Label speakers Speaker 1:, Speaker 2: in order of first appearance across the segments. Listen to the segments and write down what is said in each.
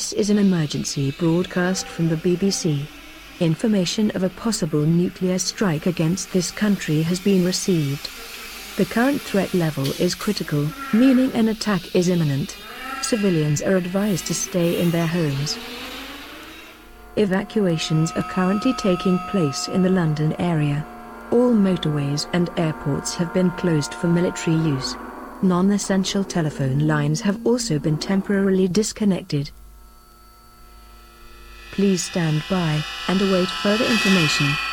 Speaker 1: This is an emergency broadcast from the BBC. Information of a possible nuclear strike against this country has been received. The current threat level is critical, meaning an attack is imminent. Civilians are advised to stay in their homes. Evacuations are currently taking place in the London area. All motorways and airports have been closed for military use. Non essential telephone lines have also been temporarily disconnected. Please stand by and await further information.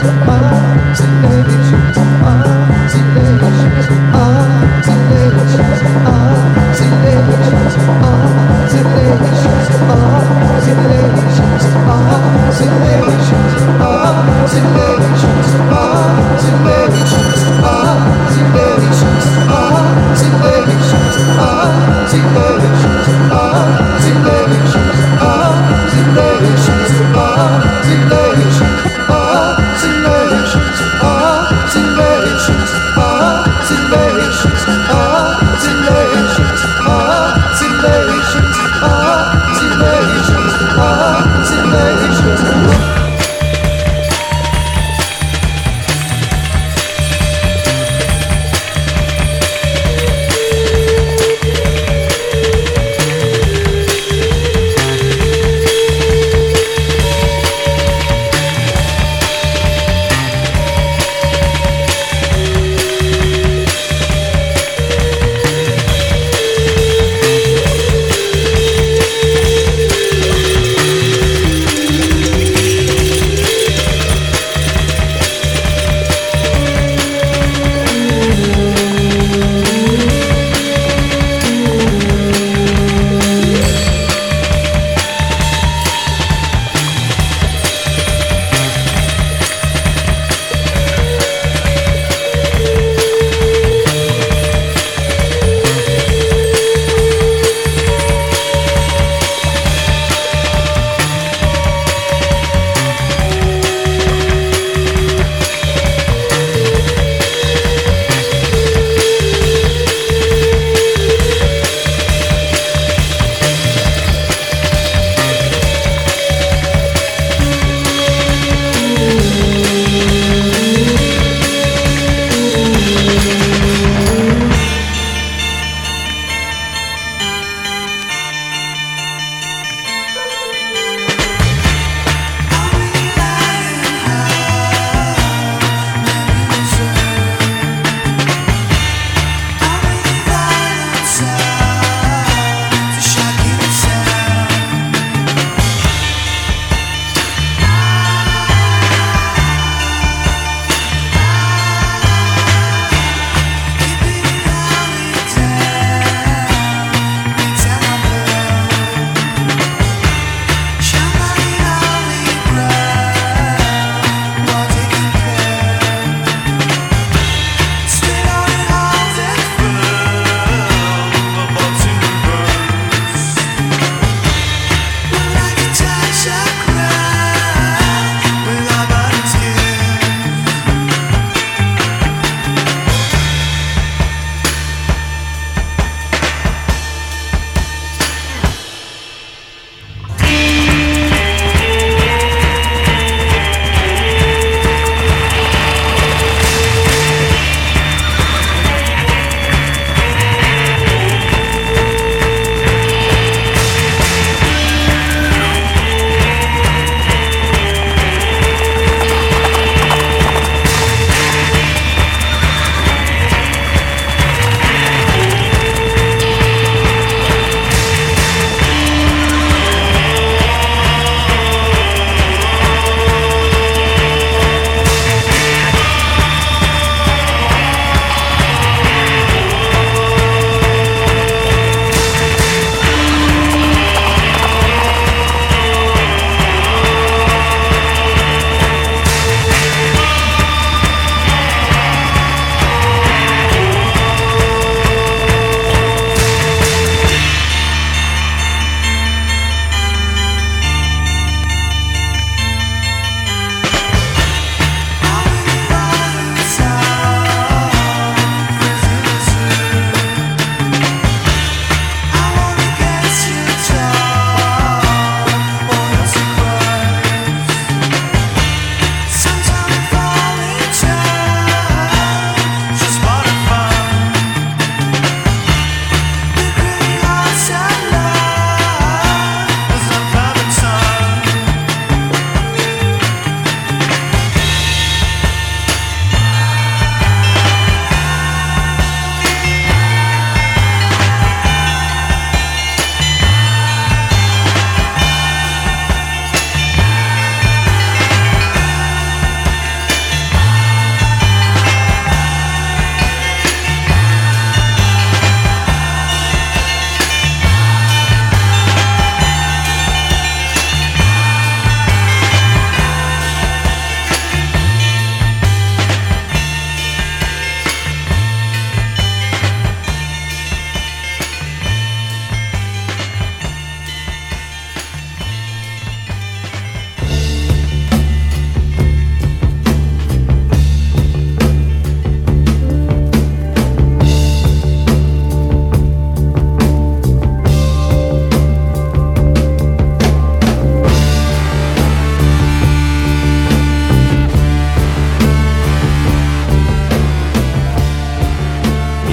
Speaker 2: Somebody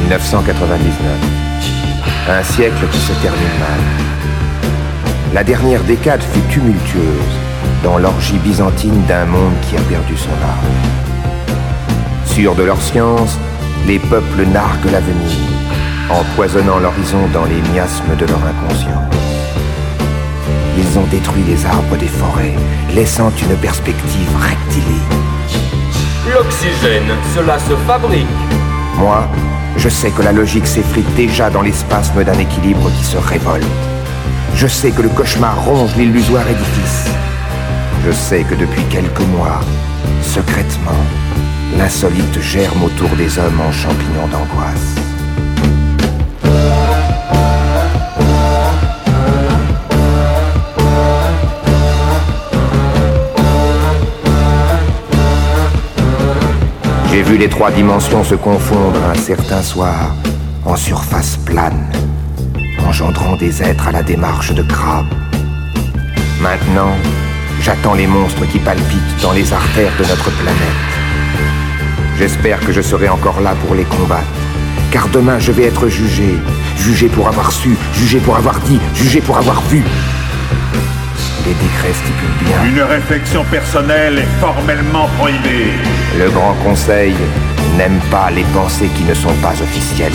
Speaker 3: 1999. Un siècle qui se termine mal. La dernière décade fut tumultueuse dans l'orgie byzantine d'un monde qui a perdu son âme. Sûrs de leur science, les peuples narguent l'avenir, empoisonnant l'horizon dans les miasmes de leur inconscience. Ils ont détruit les arbres des forêts, laissant une perspective rectiligne.
Speaker 4: L'oxygène, cela se fabrique.
Speaker 3: Moi, je sais que la logique s'effrite déjà dans l'espasme d'un équilibre qui se révolte. Je sais que le cauchemar ronge l'illusoire édifice. Je sais que depuis quelques mois, secrètement, l'insolite germe autour des hommes en champignons d'angoisse. J'ai vu les trois dimensions se confondre un certain soir en surface plane, engendrant des êtres à la démarche de crabes. Maintenant, j'attends les monstres qui palpitent dans les artères de notre planète. J'espère que je serai encore là pour les combattre, car demain je vais être jugé, jugé pour avoir su, jugé pour avoir dit, jugé pour avoir vu. Les décrets stipulent bien.
Speaker 5: Une réflexion personnelle est formellement prohibée.
Speaker 3: Le Grand Conseil n'aime pas les pensées qui ne sont pas officielles.